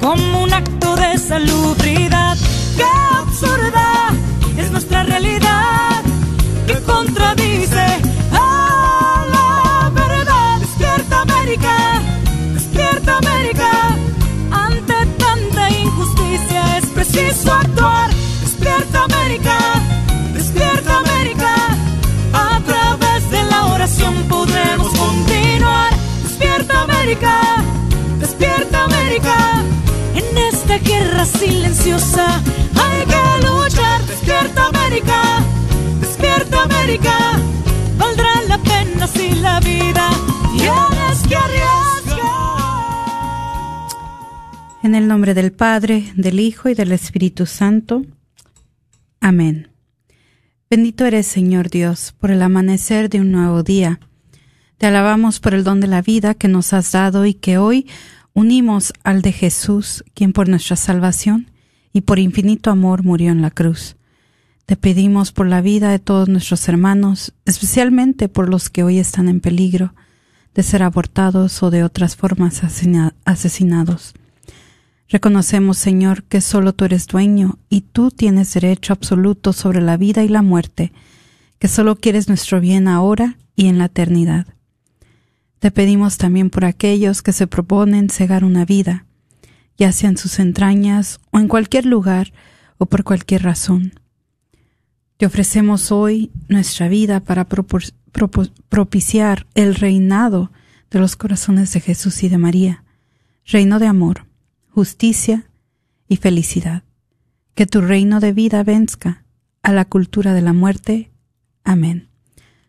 como un acto de salubridad. ¡Qué absurda es nuestra realidad! que contradice a la verdad! ¡Despierta América! ¡Despierta América! Ante tanta injusticia es preciso actuar. ¡Despierta América! ¡Despierta América! A través de la oración podremos continuar. ¡Despierta América! Silenciosa hay que luchar. ¡Despierta América! ¡Despierta América! Valdrá la pena si la vida tienes que arriesgar. En el nombre del Padre, del Hijo y del Espíritu Santo. Amén. Bendito eres, Señor Dios, por el amanecer de un nuevo día. Te alabamos por el don de la vida que nos has dado y que hoy unimos al de Jesús, quien por nuestra salvación y por infinito amor murió en la cruz. Te pedimos por la vida de todos nuestros hermanos, especialmente por los que hoy están en peligro de ser abortados o de otras formas asesina- asesinados. Reconocemos, Señor, que solo tú eres dueño y tú tienes derecho absoluto sobre la vida y la muerte, que solo quieres nuestro bien ahora y en la eternidad. Te pedimos también por aquellos que se proponen cegar una vida, ya sea en sus entrañas o en cualquier lugar o por cualquier razón. Te ofrecemos hoy nuestra vida para propiciar el reinado de los corazones de Jesús y de María, reino de amor, justicia y felicidad. Que tu reino de vida venzca a la cultura de la muerte. Amén.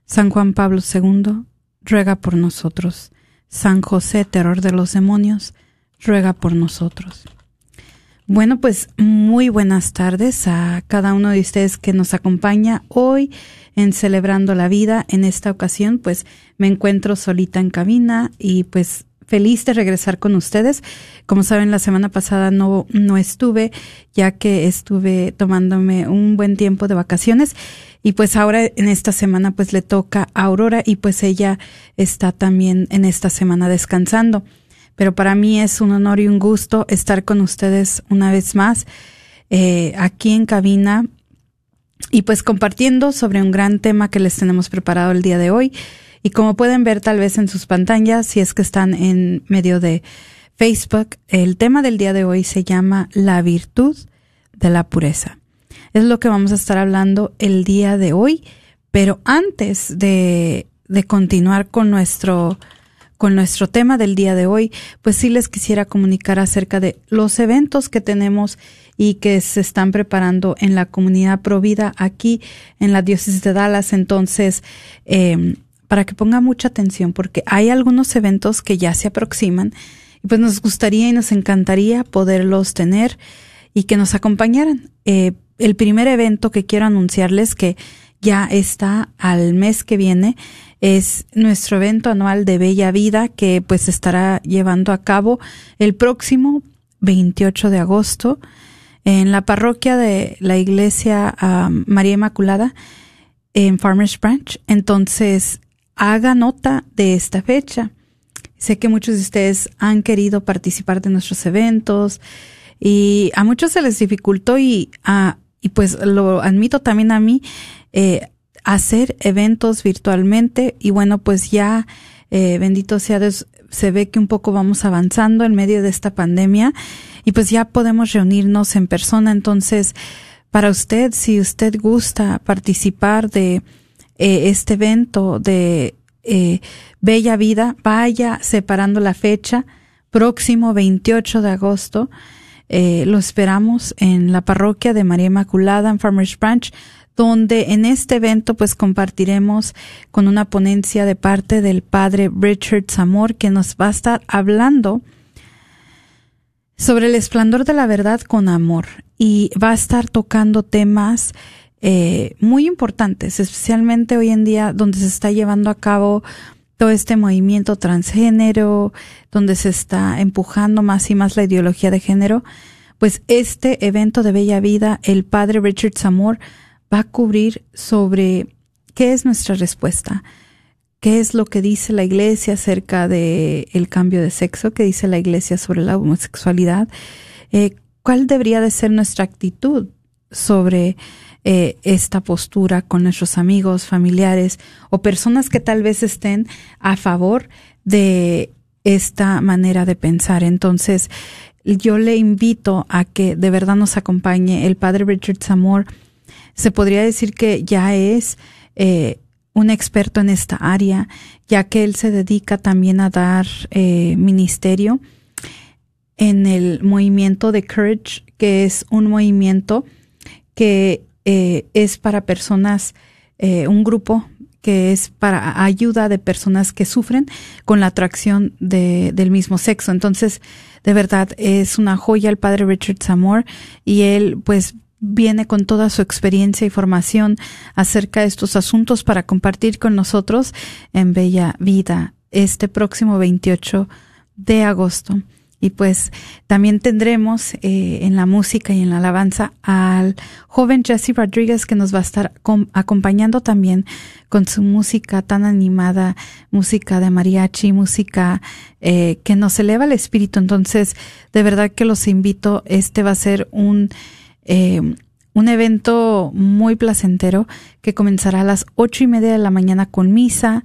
San Juan Pablo II, ruega por nosotros. San José, terror de los demonios, ruega por nosotros. Bueno, pues muy buenas tardes a cada uno de ustedes que nos acompaña hoy en Celebrando la Vida. En esta ocasión, pues me encuentro solita en cabina y pues feliz de regresar con ustedes. Como saben, la semana pasada no, no estuve, ya que estuve tomándome un buen tiempo de vacaciones. Y pues ahora en esta semana pues le toca a Aurora y pues ella está también en esta semana descansando. Pero para mí es un honor y un gusto estar con ustedes una vez más eh, aquí en cabina y pues compartiendo sobre un gran tema que les tenemos preparado el día de hoy. Y como pueden ver tal vez en sus pantallas, si es que están en medio de Facebook, el tema del día de hoy se llama La virtud de la pureza. Es lo que vamos a estar hablando el día de hoy, pero antes de, de continuar con nuestro con nuestro tema del día de hoy, pues sí les quisiera comunicar acerca de los eventos que tenemos y que se están preparando en la comunidad Provida aquí en la diócesis de Dallas. Entonces, eh, para que ponga mucha atención, porque hay algunos eventos que ya se aproximan y pues nos gustaría y nos encantaría poderlos tener y que nos acompañaran. Eh, el primer evento que quiero anunciarles que ya está al mes que viene es nuestro evento anual de Bella Vida que pues estará llevando a cabo el próximo 28 de agosto en la parroquia de la iglesia um, María Inmaculada en Farmers Branch. Entonces, haga nota de esta fecha. Sé que muchos de ustedes han querido participar de nuestros eventos y a muchos se les dificultó y, a y pues lo admito también a mí, eh, hacer eventos virtualmente y bueno, pues ya, eh, bendito sea Dios, se ve que un poco vamos avanzando en medio de esta pandemia y pues ya podemos reunirnos en persona. Entonces, para usted, si usted gusta participar de eh, este evento de eh, Bella Vida, vaya separando la fecha, próximo 28 de agosto. Eh, lo esperamos en la parroquia de María Inmaculada en Farmers Branch donde en este evento pues compartiremos con una ponencia de parte del padre Richard Zamor que nos va a estar hablando sobre el esplendor de la verdad con amor y va a estar tocando temas eh, muy importantes, especialmente hoy en día donde se está llevando a cabo todo este movimiento transgénero, donde se está empujando más y más la ideología de género, pues este evento de Bella Vida, el padre Richard Zamor va a cubrir sobre qué es nuestra respuesta, qué es lo que dice la iglesia acerca de el cambio de sexo, qué dice la iglesia sobre la homosexualidad, eh, cuál debería de ser nuestra actitud sobre eh, esta postura con nuestros amigos, familiares o personas que tal vez estén a favor de esta manera de pensar. Entonces, yo le invito a que de verdad nos acompañe el padre Richard Zamor se podría decir que ya es eh, un experto en esta área, ya que él se dedica también a dar eh, ministerio en el movimiento de Courage, que es un movimiento que eh, es para personas, un grupo que es para ayuda de personas que sufren con la atracción de, del mismo sexo. Entonces, de verdad, es una joya el padre Richard Zamor y él pues viene con toda su experiencia y formación acerca de estos asuntos para compartir con nosotros en Bella Vida este próximo 28 de agosto. Y pues también tendremos eh, en la música y en la alabanza al joven Jesse Rodríguez que nos va a estar acompañando también con su música tan animada, música de mariachi, música eh, que nos eleva el espíritu. Entonces, de verdad que los invito, este va a ser un eh, un evento muy placentero que comenzará a las ocho y media de la mañana con misa,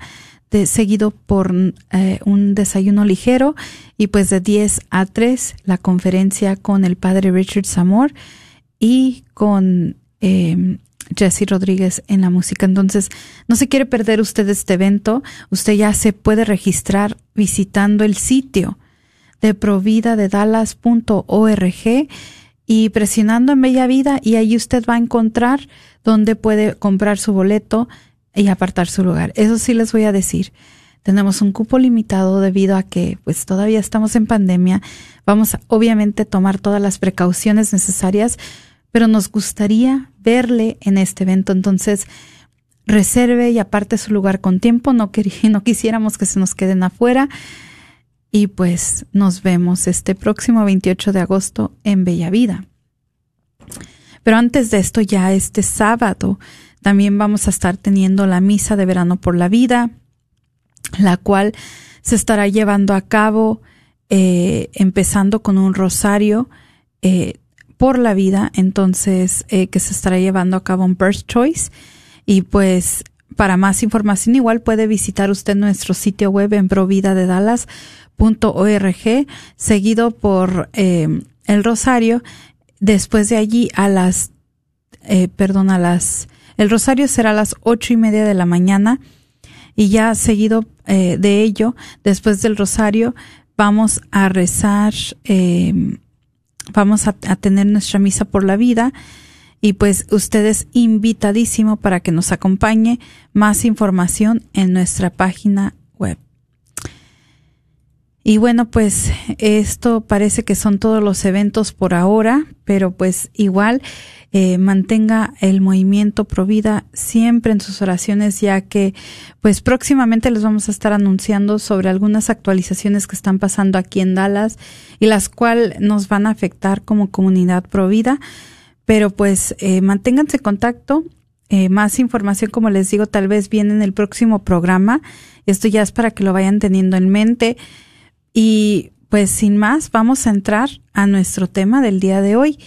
seguido por eh, un desayuno ligero y pues de 10 a 3 la conferencia con el padre Richard Zamor y con eh, Jesse Rodríguez en la música. Entonces, no se quiere perder usted este evento. Usted ya se puede registrar visitando el sitio de provida de dallas.org y presionando en Bella Vida y ahí usted va a encontrar dónde puede comprar su boleto y apartar su lugar. Eso sí les voy a decir. Tenemos un cupo limitado debido a que pues todavía estamos en pandemia. Vamos a obviamente tomar todas las precauciones necesarias, pero nos gustaría verle en este evento. Entonces, reserve y aparte su lugar con tiempo. No, no quisiéramos que se nos queden afuera. Y pues nos vemos este próximo 28 de agosto en Bella Vida. Pero antes de esto, ya este sábado, también vamos a estar teniendo la misa de verano por la vida, la cual se estará llevando a cabo eh, empezando con un rosario eh, por la vida, entonces eh, que se estará llevando a cabo en Birth Choice. Y pues para más información igual puede visitar usted nuestro sitio web en Provida de Dallas org, seguido por el Rosario. Después de allí a las, perdón, a las, el Rosario será a las ocho y media de la mañana y ya seguido eh, de ello, después del Rosario, vamos a rezar, eh, vamos a, a tener nuestra misa por la vida y pues usted es invitadísimo para que nos acompañe más información en nuestra página web. Y bueno, pues esto parece que son todos los eventos por ahora, pero pues igual eh, mantenga el movimiento Provida siempre en sus oraciones, ya que pues próximamente les vamos a estar anunciando sobre algunas actualizaciones que están pasando aquí en Dallas y las cuales nos van a afectar como comunidad Provida. Pero pues eh, manténganse en contacto. Eh, más información, como les digo, tal vez viene en el próximo programa. Esto ya es para que lo vayan teniendo en mente. Y pues sin más, vamos a entrar a nuestro tema del día de hoy,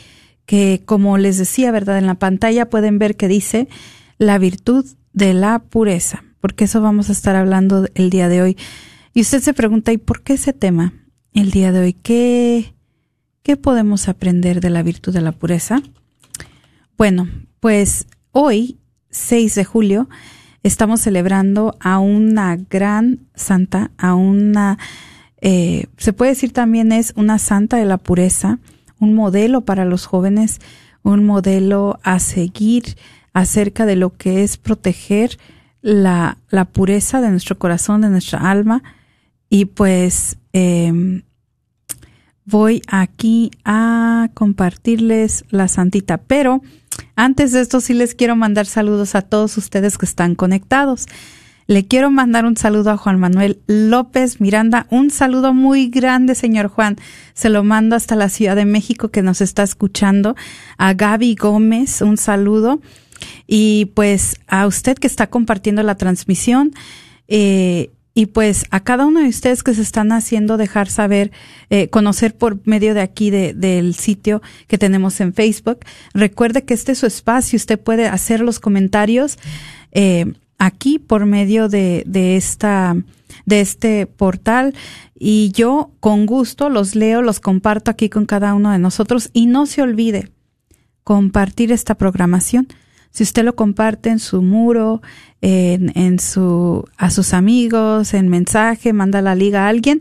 que como les decía, ¿verdad? En la pantalla pueden ver que dice la virtud de la pureza, porque eso vamos a estar hablando el día de hoy. Y usted se pregunta, ¿y por qué ese tema el día de hoy? ¿Qué, qué podemos aprender de la virtud de la pureza? Bueno, pues hoy, 6 de julio, estamos celebrando a una gran santa, a una, eh, se puede decir también es una santa de la pureza, un modelo para los jóvenes, un modelo a seguir acerca de lo que es proteger la, pureza de nuestro corazón, de nuestra alma. Y pues em, voy aquí a compartirles la santita. Pero antes de esto sí les quiero mandar saludos a todos ustedes que están conectados. Le quiero mandar un saludo a Juan Manuel López Miranda. Un saludo muy grande, señor Juan. Se lo mando hasta la Ciudad de México que nos está escuchando. A Gaby Gómez, un saludo. Y pues a usted que está compartiendo la transmisión. Eh, y pues a cada uno de ustedes que se están haciendo dejar saber, eh, conocer por medio de aquí de, del sitio que tenemos en Facebook. Recuerde que este es su espacio, usted puede hacer los comentarios. Eh, aquí por medio de, de esta de este portal y yo con gusto los leo, los comparto aquí con cada uno de nosotros y no se olvide compartir esta programación. Si usted lo comparte en su muro, en, en su a sus amigos, en mensaje, manda la liga a alguien,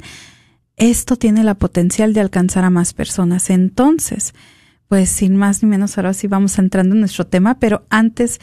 esto tiene la potencial de alcanzar a más personas. Entonces, pues sin más ni menos, ahora sí vamos entrando en nuestro tema, pero antes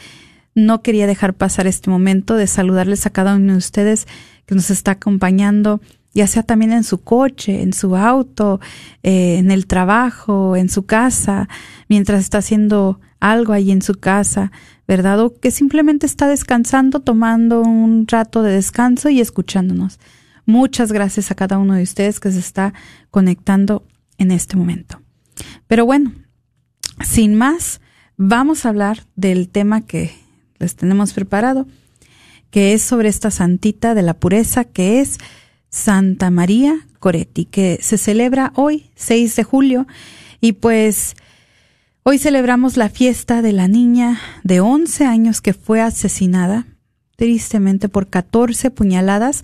no quería dejar pasar este momento de saludarles a cada uno de ustedes que nos está acompañando, ya sea también en su coche, en su auto, eh, en el trabajo, en su casa, mientras está haciendo algo ahí en su casa, ¿verdad? O que simplemente está descansando, tomando un rato de descanso y escuchándonos. Muchas gracias a cada uno de ustedes que se está conectando en este momento. Pero bueno, sin más, vamos a hablar del tema que les tenemos preparado, que es sobre esta santita de la pureza, que es Santa María Coretti, que se celebra hoy, 6 de julio, y pues hoy celebramos la fiesta de la niña de 11 años que fue asesinada, tristemente por 14 puñaladas,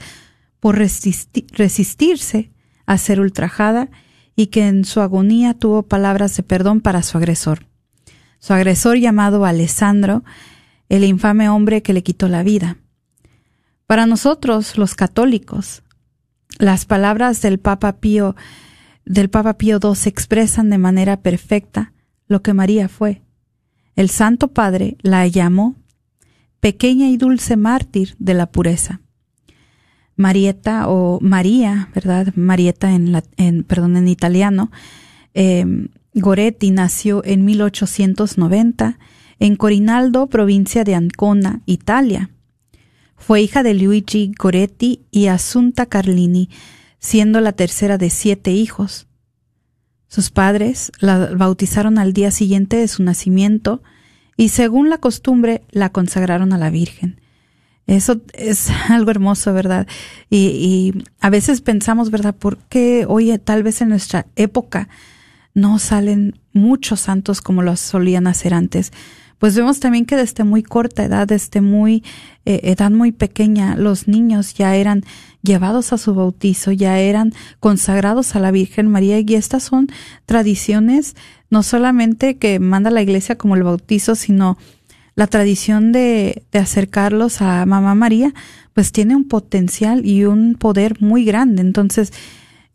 por resistirse a ser ultrajada y que en su agonía tuvo palabras de perdón para su agresor. Su agresor llamado Alessandro el infame hombre que le quitó la vida. Para nosotros, los católicos, las palabras del Papa Pío del Papa Pío II expresan de manera perfecta lo que María fue. El Santo Padre la llamó pequeña y dulce mártir de la pureza. Marieta o María, ¿verdad? Marieta en, perdón, en italiano. Eh, Goretti nació en 1890 en Corinaldo, provincia de Ancona, Italia. Fue hija de Luigi Goretti y Assunta Carlini, siendo la tercera de siete hijos. Sus padres la bautizaron al día siguiente de su nacimiento y según la costumbre la consagraron a la Virgen. Eso es algo hermoso, ¿verdad? Y, y, a veces pensamos, ¿verdad? ¿Por qué hoy tal vez en nuestra época no salen muchos santos como los solían hacer antes? Pues vemos también que desde muy corta edad, desde muy eh, edad muy pequeña, los niños ya eran llevados a su bautizo, ya eran consagrados a la Virgen María y estas son tradiciones no solamente que manda la iglesia como el bautizo, sino la tradición de, de acercarlos a Mamá María, pues tiene un potencial y un poder muy grande. Entonces,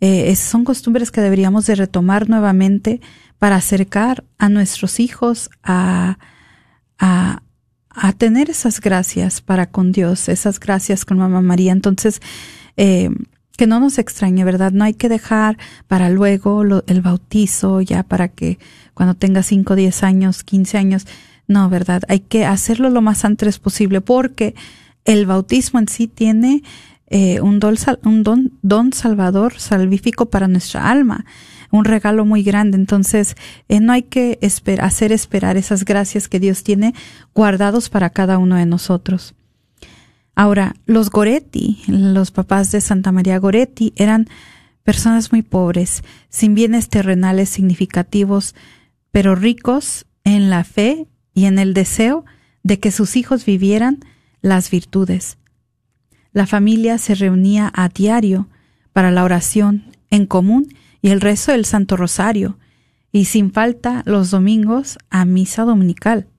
eh, son costumbres que deberíamos de retomar nuevamente para acercar a nuestros hijos a, a, a tener esas gracias para con Dios, esas gracias con Mamá María. Entonces, eh, que no nos extrañe, ¿verdad? No hay que dejar para luego el bautizo, ya para que cuando tenga 5, 10 años, 15 años, no, ¿verdad? Hay que hacerlo lo más antes posible porque el bautismo en sí tiene eh, un, don, un don, don salvador, salvífico para nuestra alma un regalo muy grande. Entonces, eh, no hay que hacer esperar esas gracias que Dios tiene guardados para cada uno de nosotros. Ahora, los Goretti, los papás de Santa María Goretti, eran personas muy pobres, sin bienes terrenales significativos, pero ricos en la fe y en el deseo de que sus hijos vivieran las virtudes. La familia se reunía a diario para la oración en común y el rezo del Santo Rosario, y sin falta los domingos a misa dominical.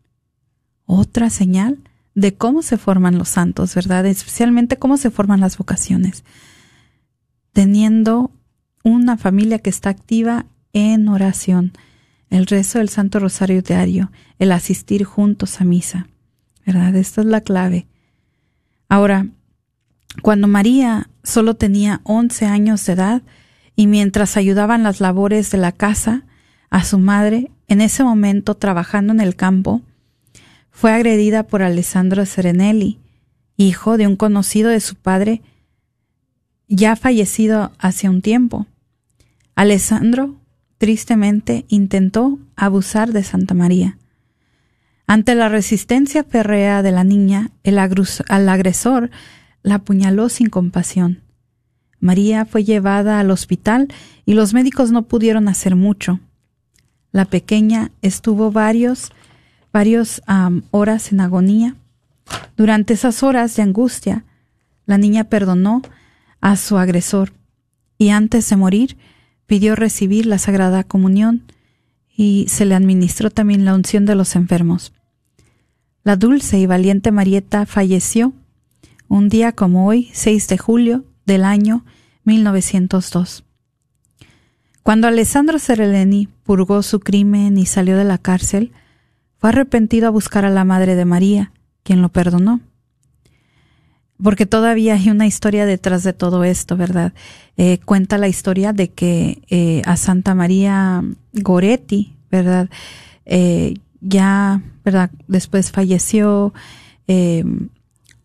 Otra señal de cómo se forman los santos, ¿verdad? Especialmente cómo se forman las vocaciones. Teniendo una familia que está activa en oración, el rezo del Santo Rosario diario, el asistir juntos a misa, ¿verdad? Esta es la clave. Ahora, cuando María solo tenía 11 años de edad y mientras ayudaban las labores de la casa a su madre, en ese momento trabajando en el campo, fue agredida por Alessandro Serenelli, hijo de un conocido de su padre, ya fallecido hace un tiempo. Alessandro, tristemente, intentó abusar de Santa María. Ante la resistencia férrea de la niña, el, agresor la apuñaló sin compasión. María fue llevada al hospital y los médicos no pudieron hacer mucho. La pequeña estuvo varios, varios horas en agonía. Durante esas horas de angustia, la niña perdonó a su agresor y antes de morir pidió recibir la Sagrada Comunión y se le administró también la unción de los enfermos. La dulce y valiente Marieta falleció un día como hoy, 6 de julio del año 1902. Cuando Alessandro Sereleni purgó su crimen y salió de la cárcel, fue arrepentido a buscar a la Madre de María, quien lo perdonó. Porque todavía hay una historia detrás de todo esto, ¿verdad? Eh, cuenta la historia de que eh, a Santa María Goretti, ¿verdad? Eh, ya, ¿verdad? Después falleció,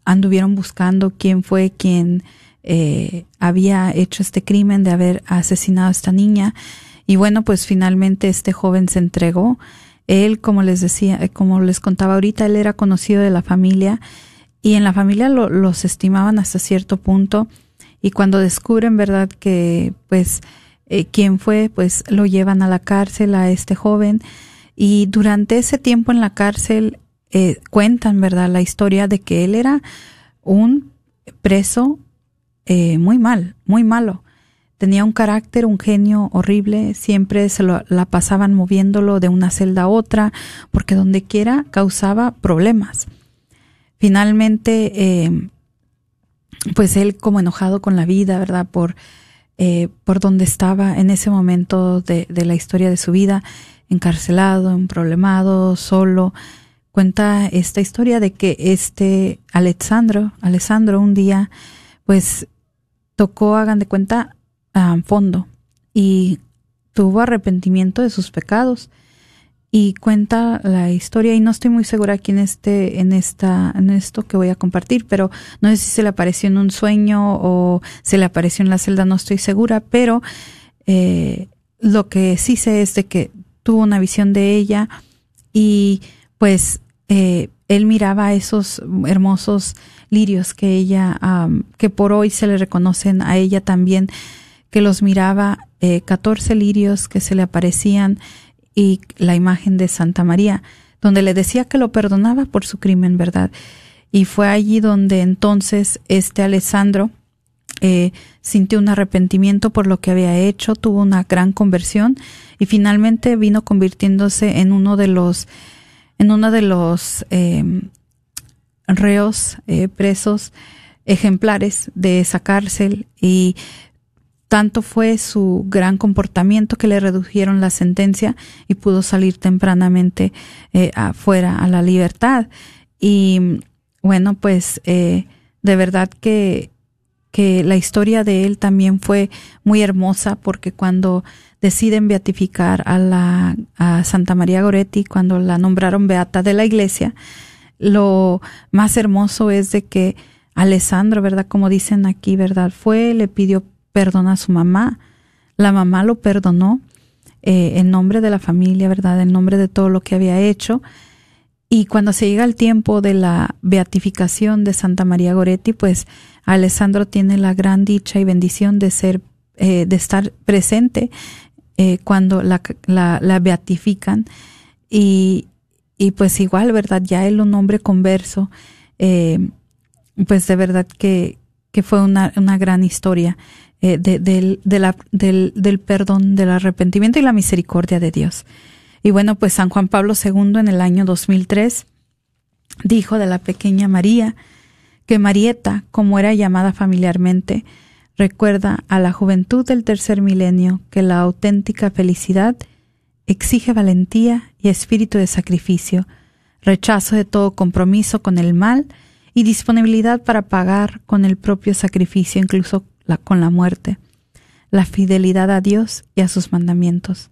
anduvieron buscando quién fue quien eh, había hecho este crimen de haber asesinado a esta niña. Y bueno, pues finalmente este joven se entregó. Él, como les decía, eh, como les contaba ahorita, él era conocido de la familia y en la familia lo, los estimaban hasta cierto punto. Y cuando descubren, verdad, que pues eh, quién fue, pues lo llevan a la cárcel a este joven. Y durante ese tiempo en la cárcel, eh, cuentan, ¿verdad?, la historia de que él era un preso eh, muy mal, muy malo. Tenía un carácter, un genio horrible, siempre se lo, la pasaban moviéndolo de una celda a otra, porque donde quiera causaba problemas. Finalmente, eh, pues él como enojado con la vida, ¿verdad? Por, eh, por donde estaba en ese momento de, de la historia de su vida, encarcelado, problemado, solo, cuenta esta historia de que este Alessandro, Alessandro un día, pues tocó, hagan de cuenta, a fondo y tuvo arrepentimiento de sus pecados. Y cuenta la historia y no estoy muy segura quién esté en esta en esto que voy a compartir pero no sé si se le apareció en un sueño o se le apareció en la celda no estoy segura pero eh, lo que sí sé es de que tuvo una visión de ella y pues eh, él miraba esos hermosos lirios que ella, que por hoy se le reconocen a ella también, que los miraba, eh, 14 lirios que se le aparecían y la imagen de Santa María, donde le decía que lo perdonaba por su crimen, ¿verdad? Y fue allí donde entonces este Alessandro eh, sintió un arrepentimiento por lo que había hecho, tuvo una gran conversión y finalmente vino convirtiéndose en uno de los en uno de los eh, reos eh, presos ejemplares de esa cárcel y tanto fue su gran comportamiento que le redujeron la sentencia y pudo salir tempranamente eh, afuera a la libertad. Y bueno, pues de verdad que, que la historia de él también fue muy hermosa porque cuando deciden beatificar a la a Santa María Goretti cuando la nombraron beata de la iglesia, lo más hermoso es de que Alessandro, ¿verdad? Como dicen aquí, ¿verdad? Fue, le pidió perdón a su mamá, la mamá lo perdonó eh, en nombre de la familia, ¿verdad? En nombre de todo lo que había hecho. Y cuando se llega el tiempo de la beatificación de Santa María Goretti, pues Alessandro tiene la gran dicha y bendición de ser, eh, de estar presente eh, cuando la, la, beatifican y, y, pues igual, ¿verdad? Ya él un hombre converso, eh, pues de verdad que, que fue una, una gran historia eh, de, del, del, del perdón, del arrepentimiento y la misericordia de Dios. Y bueno, pues San Juan Pablo II en el año 2003 dijo de la pequeña María que Marieta, como era llamada familiarmente, recuerda a la juventud del tercer milenio que la auténtica felicidad exige valentía y espíritu de sacrificio, rechazo de todo compromiso con el mal y disponibilidad para pagar con el propio sacrificio, incluso con la muerte, la fidelidad a Dios y a sus mandamientos.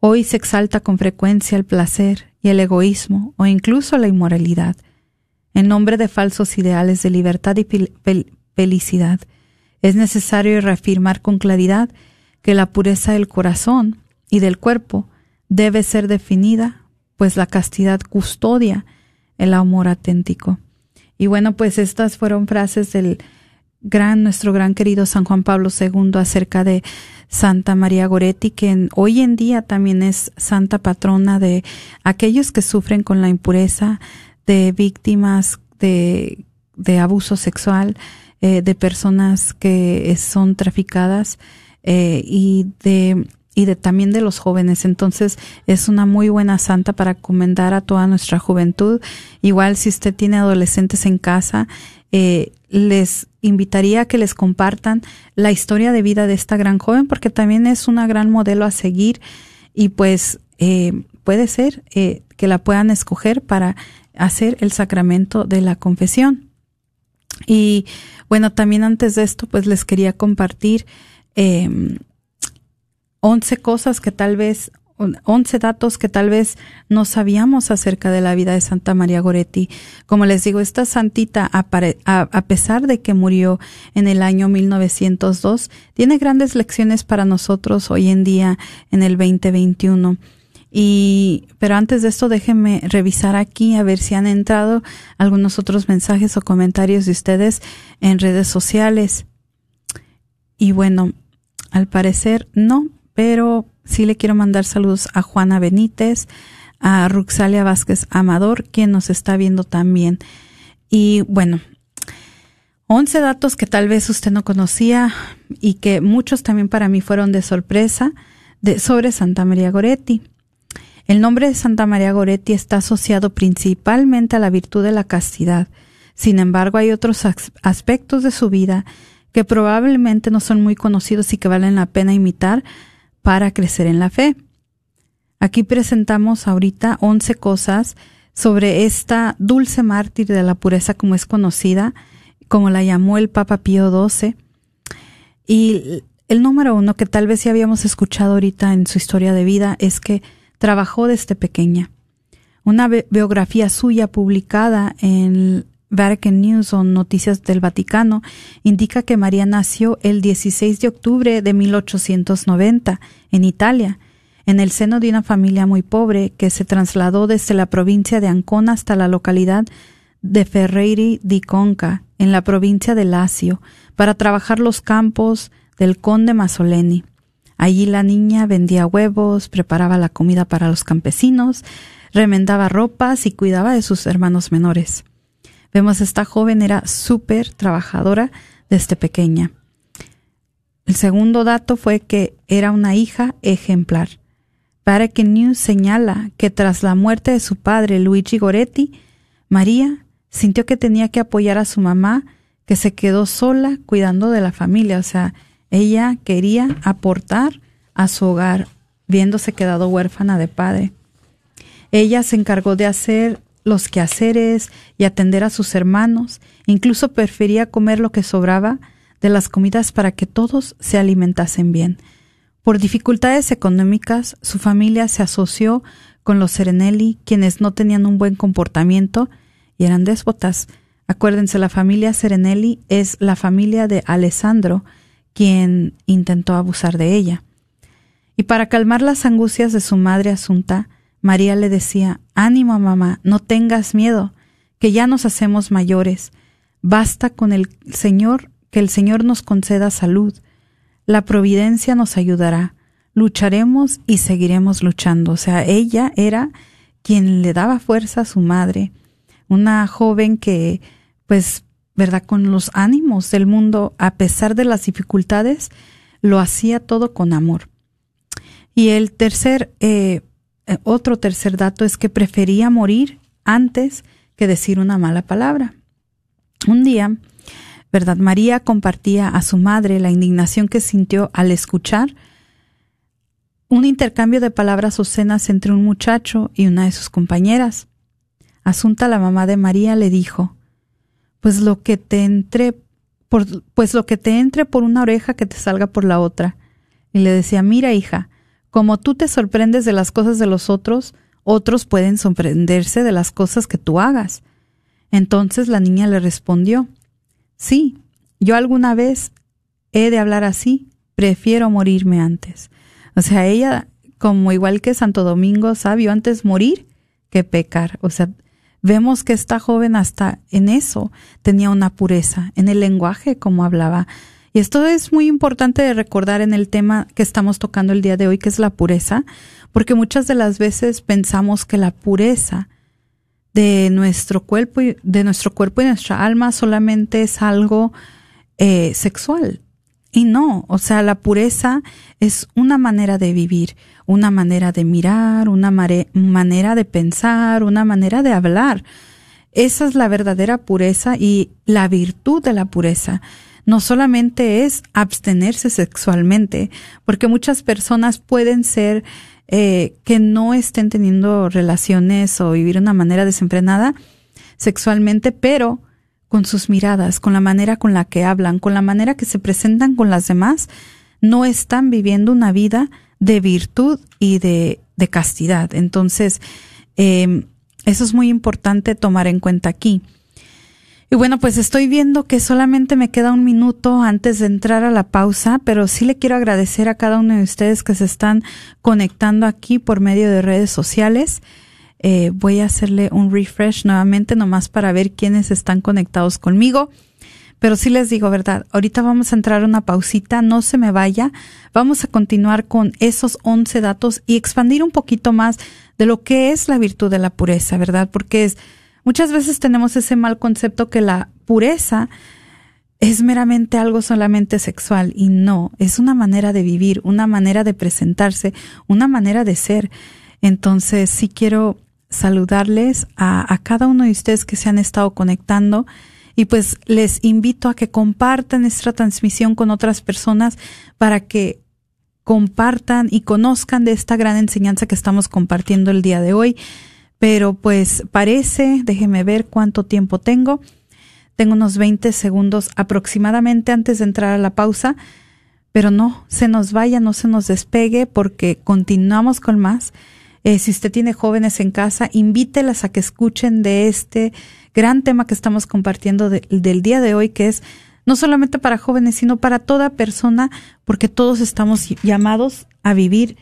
Hoy se exalta con frecuencia el placer y el egoísmo o incluso la inmoralidad, en nombre de falsos ideales de libertad y felicidad. Es necesario reafirmar con claridad que la pureza del corazón y del cuerpo debe ser definida, pues la castidad custodia el amor auténtico. Y bueno, pues estas fueron frases del gran, nuestro gran querido San Juan Pablo II acerca de Santa María Goretti, que hoy en día también es santa patrona de aquellos que sufren con la impureza, de víctimas de, de abuso sexual, eh, de personas que son traficadas eh, y de y de también de los jóvenes. Entonces es una muy buena santa para comentar a toda nuestra juventud. Igual si usted tiene adolescentes en casa, eh, les invitaría a que les compartan la historia de vida de esta gran joven porque también es una gran modelo a seguir y pues eh, puede ser eh, que la puedan escoger para hacer el sacramento de la confesión. Y bueno, también antes de esto, pues les quería compartir eh, 11 cosas que tal vez, 11 datos que tal vez no sabíamos acerca de la vida de Santa María Goretti. Como les digo, esta santita, a, pesar de que murió en el año 1902, tiene grandes lecciones para nosotros hoy en día en el 2021. Y, pero antes de esto déjenme revisar aquí a ver si han entrado algunos otros mensajes o comentarios de ustedes en redes sociales. Y bueno, al parecer no, pero sí le quiero mandar saludos a Juana Benítez, a Ruxalia Vázquez Amador, quien nos está viendo también. Y bueno, 11 datos que tal vez usted no conocía y que muchos también para mí fueron de sorpresa sobre Santa María Goretti. El nombre de Santa María Goretti está asociado principalmente a la virtud de la castidad. Sin embargo, hay otros aspectos de su vida que probablemente no son muy conocidos y que valen la pena imitar para crecer en la fe. Aquí presentamos ahorita 11 cosas sobre esta dulce mártir de la pureza como es conocida, como la llamó el Papa Pío XII. Y el número uno que tal vez ya habíamos escuchado ahorita en su historia de vida es que trabajó desde pequeña. Una biografía suya publicada en Vatican News o Noticias del Vaticano indica que María nació el 16 de octubre de 1890 en Italia, en el seno de una familia muy pobre que se trasladó desde la provincia de Ancona hasta la localidad de Ferreiri di Conca, en la provincia de Lacio, para trabajar los campos del conde Masoleni. Allí la niña vendía huevos, preparaba la comida para los campesinos, remendaba ropas y cuidaba de sus hermanos menores. Vemos esta joven era súper trabajadora desde pequeña. El segundo dato fue que era una hija ejemplar. Vatican News señala que tras la muerte de su padre Luigi Goretti, María sintió que tenía que apoyar a su mamá, que se quedó sola cuidando de la familia. O sea, ella quería aportar a su hogar, viéndose quedado huérfana de padre. Ella se encargó de hacer los quehaceres y atender a sus hermanos, incluso prefería comer lo que sobraba de las comidas para que todos se alimentasen bien. Por dificultades económicas, su familia se asoció con los Serenelli, quienes no tenían un buen comportamiento y eran déspotas. Acuérdense, la familia Serenelli es la familia de Alessandro, quien intentó abusar de ella. Y para calmar las angustias de su madre Asunta, María le decía, Ánimo, mamá, no tengas miedo, que ya nos hacemos mayores. Basta con el Señor, que el Señor nos conceda salud. La providencia nos ayudará. Lucharemos y seguiremos luchando. O sea, ella era quien le daba fuerza a su madre, una joven que, pues, ¿verdad? Con los ánimos del mundo, a pesar de las dificultades, lo hacía todo con amor. Y el tercer, eh, otro tercer dato es que prefería morir antes que decir una mala palabra. Un día, ¿verdad? María compartía a su madre la indignación que sintió al escuchar un intercambio de palabras obscenas entre un muchacho y una de sus compañeras. Asunta, la mamá de María, le dijo, pues lo que te entre pues lo que te entre por una oreja que te salga por la otra. Y le decía, mira hija, como tú te sorprendes de las cosas de los otros, otros pueden sorprenderse de las cosas que tú hagas. Entonces la niña le respondió, sí, yo alguna vez he de hablar así, prefiero morirme antes. O sea, ella, como igual que Santo Domingo, sabio antes morir que pecar. O sea, vemos que esta joven hasta en eso tenía una pureza, en el lenguaje como hablaba. Y esto es muy importante de recordar en el tema que estamos tocando el día de hoy, que es la pureza, porque muchas de las veces pensamos que la pureza de nuestro cuerpo y de nuestro cuerpo y nuestra alma solamente es algo eh, sexual. Y no, o sea, la pureza es una manera de vivir, una manera de mirar, una manera de pensar, una manera de hablar. Esa es la verdadera pureza y la virtud de la pureza. No solamente es abstenerse sexualmente, porque muchas personas pueden ser eh, que no estén teniendo relaciones o vivir una manera desenfrenada sexualmente, pero con sus miradas, con la manera con la que hablan, con la manera que se presentan con las demás, no están viviendo una vida de virtud y de, de castidad. Entonces, eh, eso es muy importante tomar en cuenta aquí. Y bueno, pues estoy viendo que solamente me queda un minuto antes de entrar a la pausa, pero sí le quiero agradecer a cada uno de ustedes que se están conectando aquí por medio de redes sociales. Eh, voy a hacerle un refresh nuevamente nomás para ver quiénes están conectados conmigo. Pero sí les digo, ¿verdad? Ahorita vamos a entrar a una pausita, no se me vaya. Vamos a continuar con esos 11 datos y expandir un poquito más de lo que es la virtud de la pureza, ¿verdad? Porque es, muchas veces tenemos ese mal concepto que la pureza es meramente algo solamente sexual y no, es una manera de vivir, una manera de presentarse, una manera de ser. Entonces sí quiero saludarles a, cada uno de ustedes que se han estado conectando y pues les invito a que compartan esta transmisión con otras personas para que compartan y conozcan de esta gran enseñanza que estamos compartiendo el día de hoy. Pero pues parece, déjeme ver cuánto tiempo tengo. Tengo unos 20 segundos aproximadamente antes de entrar a la pausa. Pero no se nos vaya, no se nos despegue porque continuamos con más. Eh, si usted tiene jóvenes en casa, invítelas a que escuchen de este gran tema que estamos compartiendo del día de hoy, que es no solamente para jóvenes, sino para toda persona, porque todos estamos llamados a vivir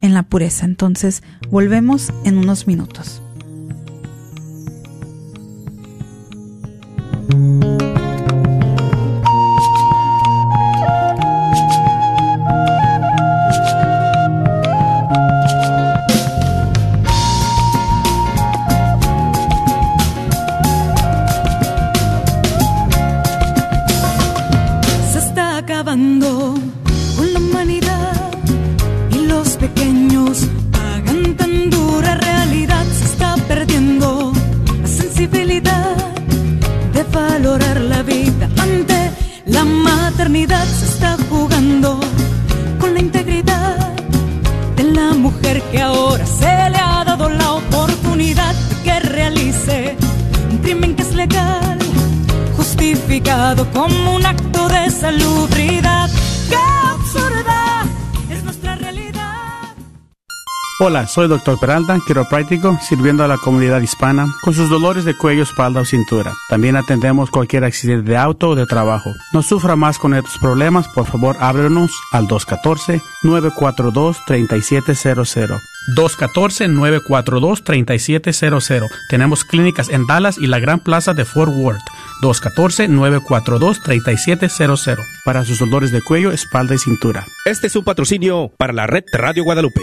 en la pureza. Entonces, volvemos en unos minutos. Como un acto de salubridad. ¡Qué absurda! Hola, soy Dr. Peralta, quiropráctico, sirviendo a la comunidad hispana con sus dolores de cuello, espalda o cintura. También atendemos cualquier accidente de auto o de trabajo. No sufra más con estos problemas, por favor háblenos al 214-942-3700. 214-942-3700. Tenemos clínicas en Dallas y la Gran Plaza de Fort Worth. 214-942-3700. Para sus dolores de cuello, espalda y cintura. Este es un patrocinio para la red Radio Guadalupe.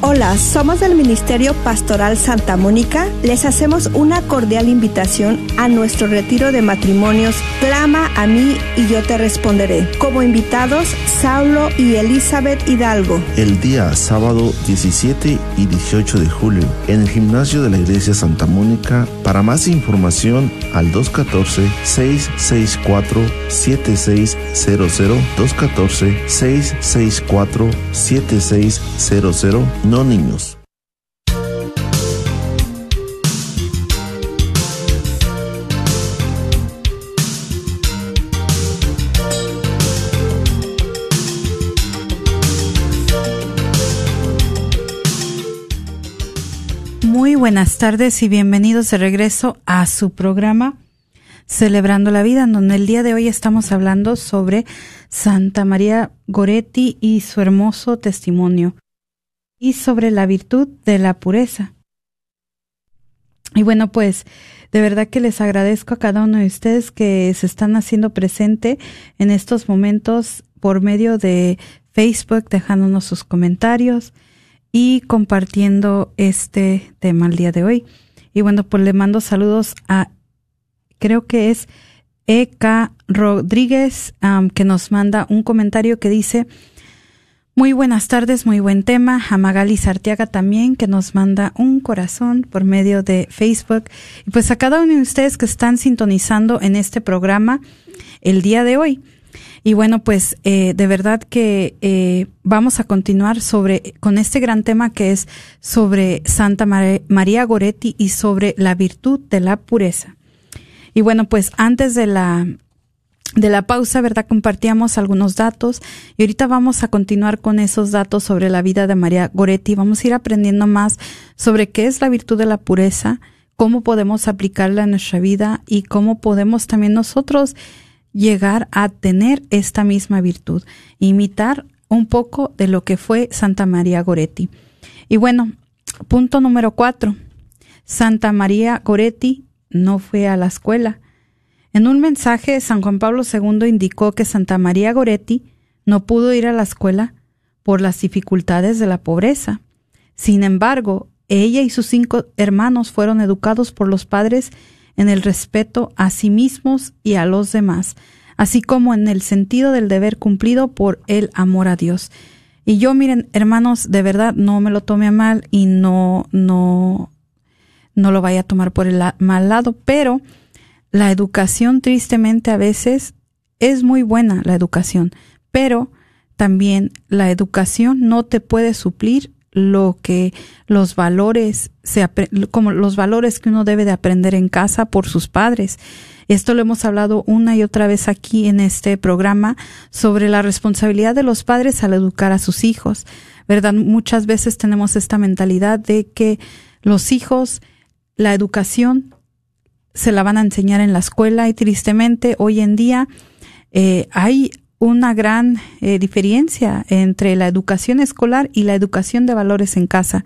Hola, somos del Ministerio Pastoral Santa Mónica. Les hacemos una cordial invitación a nuestro retiro de matrimonios. Clama a mí y yo te responderé. Como invitados, Saulo y Elizabeth Hidalgo. El día sábado 17 y 18 de julio en el gimnasio de la Iglesia Santa Mónica. Para más información al 214-664-7600. 214-664-7600 no niños. Muy buenas tardes y bienvenidos de regreso a su programa Celebrando la Vida, donde el día de hoy estamos hablando sobre Santa María Goretti y su hermoso testimonio y sobre la virtud de la pureza. Y bueno, pues de verdad que les agradezco a cada uno de ustedes que se están haciendo presente en estos momentos por medio de Facebook, dejándonos sus comentarios y compartiendo este tema el día de hoy. Y bueno, pues le mando saludos a, creo que es E.K. Rodríguez, que nos manda un comentario que dice, muy buenas tardes, muy buen tema. A Sartiaga también, que nos manda un corazón por medio de Facebook. Y pues a cada uno de ustedes que están sintonizando en este programa el día de hoy. Y bueno, pues eh, de verdad que eh, vamos a continuar sobre con este gran tema que es sobre Santa María Goretti y sobre la virtud de la pureza. Y bueno, pues antes de la de la pausa, ¿verdad? Compartíamos algunos datos y ahorita vamos a continuar con esos datos sobre la vida de María Goretti. Vamos a ir aprendiendo más sobre qué es la virtud de la pureza, cómo podemos aplicarla en nuestra vida y cómo podemos también nosotros llegar a tener esta misma virtud, imitar un poco de lo que fue Santa María Goretti. Y bueno, punto número cuatro. Santa María Goretti no fue a la escuela en un mensaje, San Juan Pablo II indicó que Santa María Goretti no pudo ir a la escuela por las dificultades de la pobreza. Sin embargo, ella y sus cinco hermanos fueron educados por los padres en el respeto a sí mismos y a los demás, así como en el sentido del deber cumplido por el amor a Dios. Y yo, miren, hermanos, de verdad no me lo tome a mal y no, no, no lo vaya a tomar por el mal lado, pero la educación tristemente a veces es muy buena la educación, pero también la educación no te puede suplir lo que los valores se como los valores que uno debe de aprender en casa por sus padres. Esto lo hemos hablado una y otra vez aquí en este programa sobre la responsabilidad de los padres al educar a sus hijos. ¿Verdad? Muchas veces tenemos esta mentalidad de que los hijos, la educación se la van a enseñar en la escuela y tristemente hoy en día eh, hay una gran eh, diferencia entre la educación escolar y la educación de valores en casa.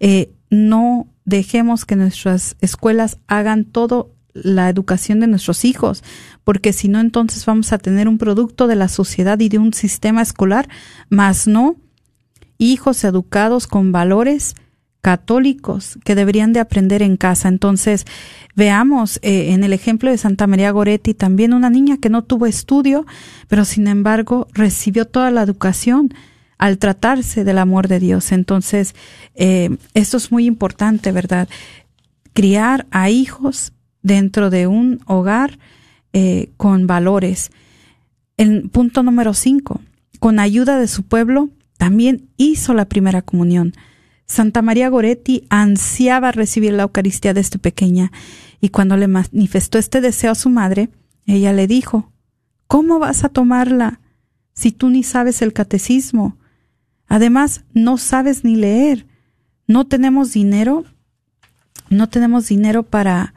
Eh, no dejemos que nuestras escuelas hagan todo la educación de nuestros hijos, porque si no, entonces vamos a tener un producto de la sociedad y de un sistema escolar, más no hijos educados con valores católicos que deberían de aprender en casa. Entonces, veamos eh, en el ejemplo de Santa María Goretti también una niña que no tuvo estudio, pero sin embargo recibió toda la educación al tratarse del amor de Dios. Entonces, eh, esto es muy importante, ¿verdad? Criar a hijos dentro de un hogar eh, con valores. El punto número cinco, con ayuda de su pueblo, también hizo la primera comunión. Santa María Goretti ansiaba recibir la Eucaristía de esta pequeña, y cuando le manifestó este deseo a su madre, ella le dijo, ¿Cómo vas a tomarla si tú ni sabes el catecismo? Además, no sabes ni leer. No tenemos dinero. No tenemos dinero para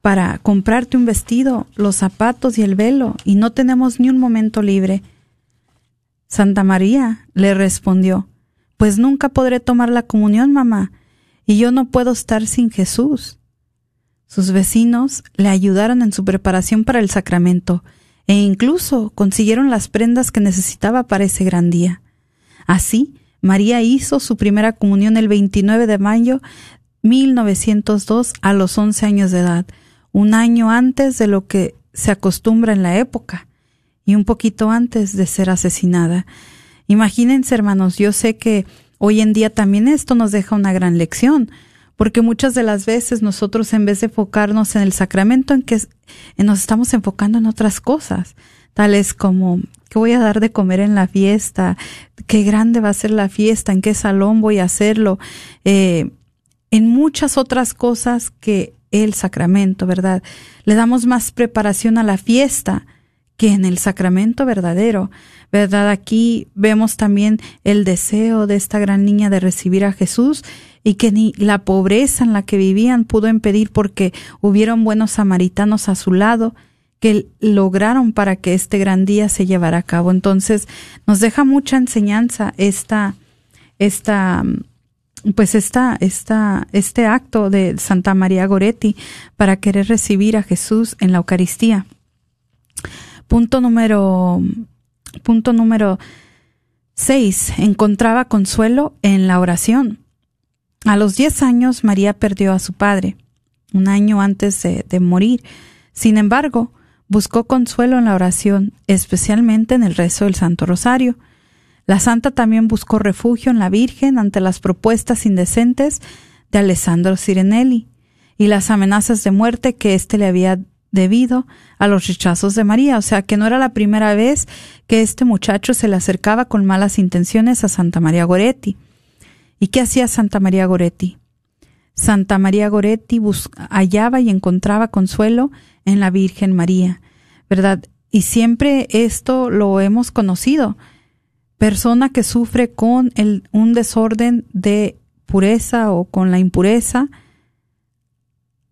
para comprarte un vestido, los zapatos y el velo, y no tenemos ni un momento libre. Santa María le respondió, Pues nunca podré tomar la comunión, mamá, y yo no puedo estar sin Jesús. Sus vecinos le ayudaron en su preparación para el sacramento, e incluso consiguieron las prendas que necesitaba para ese gran día. Así, María hizo su primera comunión el 29 de mayo 1902 a los 11 años de edad, un año antes de lo que se acostumbra en la época y un poquito antes de ser asesinada. Imagínense, hermanos, yo sé que hoy en día también esto nos deja una gran lección, porque muchas de las veces nosotros en vez de enfocarnos en el sacramento, en que nos estamos enfocando en otras cosas, tales como ¿Qué voy a dar de comer en la fiesta? ¿Qué grande va a ser la fiesta? ¿En qué salón voy a hacerlo? Eh, en muchas otras cosas que el sacramento, ¿verdad? Le damos más preparación a la fiesta que en el sacramento verdadero, ¿verdad? Aquí vemos también el deseo de esta gran niña de recibir a Jesús y que ni la pobreza en la que vivían pudo impedir porque hubieron buenos samaritanos a su lado que lograron para que este gran día se llevara a cabo. Entonces, nos deja mucha enseñanza esta, esta, pues esta, esta, este acto de Santa María Goretti para querer recibir a Jesús en la Eucaristía. Punto número, punto número seis. Encontraba consuelo en la oración. A los diez años María perdió a su padre, un año antes de, morir. Sin embargo, buscó consuelo en la oración, especialmente en el rezo del Santo Rosario. La santa también buscó refugio en la Virgen ante las propuestas indecentes de Alessandro Sirenelli y las amenazas de muerte que éste le había debido a los rechazos de María, o sea que no era la primera vez que este muchacho se le acercaba con malas intenciones a Santa María Goretti. ¿Y qué hacía Santa María Goretti? Santa María Goretti hallaba y encontraba consuelo en la Virgen María, ¿verdad? Y siempre esto lo hemos conocido. Persona que sufre con un desorden de pureza o con la impureza,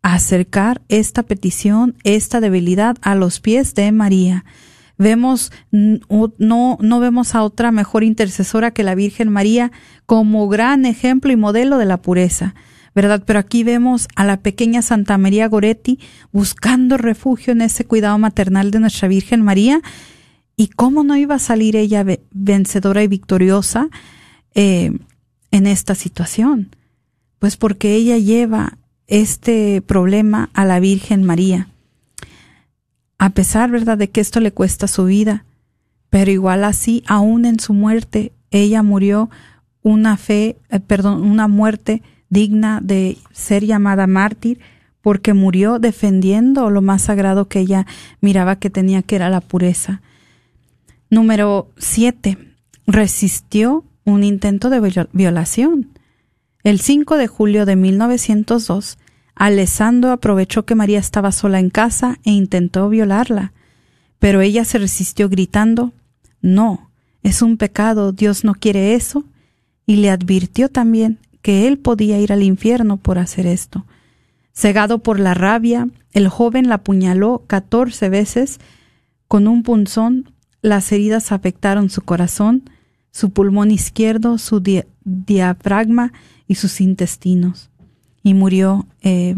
acercar esta petición, esta debilidad a los pies de María. Vemos, no, no vemos a otra mejor intercesora que la Virgen María como gran ejemplo y modelo de la pureza. ¿verdad? Pero aquí vemos a la pequeña Santa María Goretti buscando refugio en ese cuidado maternal de nuestra Virgen María. ¿Y cómo no iba a salir ella vencedora y victoriosa eh, en esta situación? Pues porque ella lleva este problema a la Virgen María. A pesar, ¿verdad?, de que esto le cuesta su vida, pero igual así, aún en su muerte, ella murió una fe, eh, perdón, una muerte digna de ser llamada mártir porque murió defendiendo lo más sagrado que ella miraba que tenía que era la pureza. Número 7. Resistió un intento de violación. El 5 de julio de 1902, Alessandro aprovechó que María estaba sola en casa e intentó violarla, pero ella se resistió gritando, No, es un pecado, Dios no quiere eso, y le advirtió también que él podía ir al infierno por hacer esto. Cegado por la rabia, el joven la apuñaló catorce veces con un punzón. Las heridas afectaron su corazón, su pulmón izquierdo, su diafragma y sus intestinos. Y murió eh,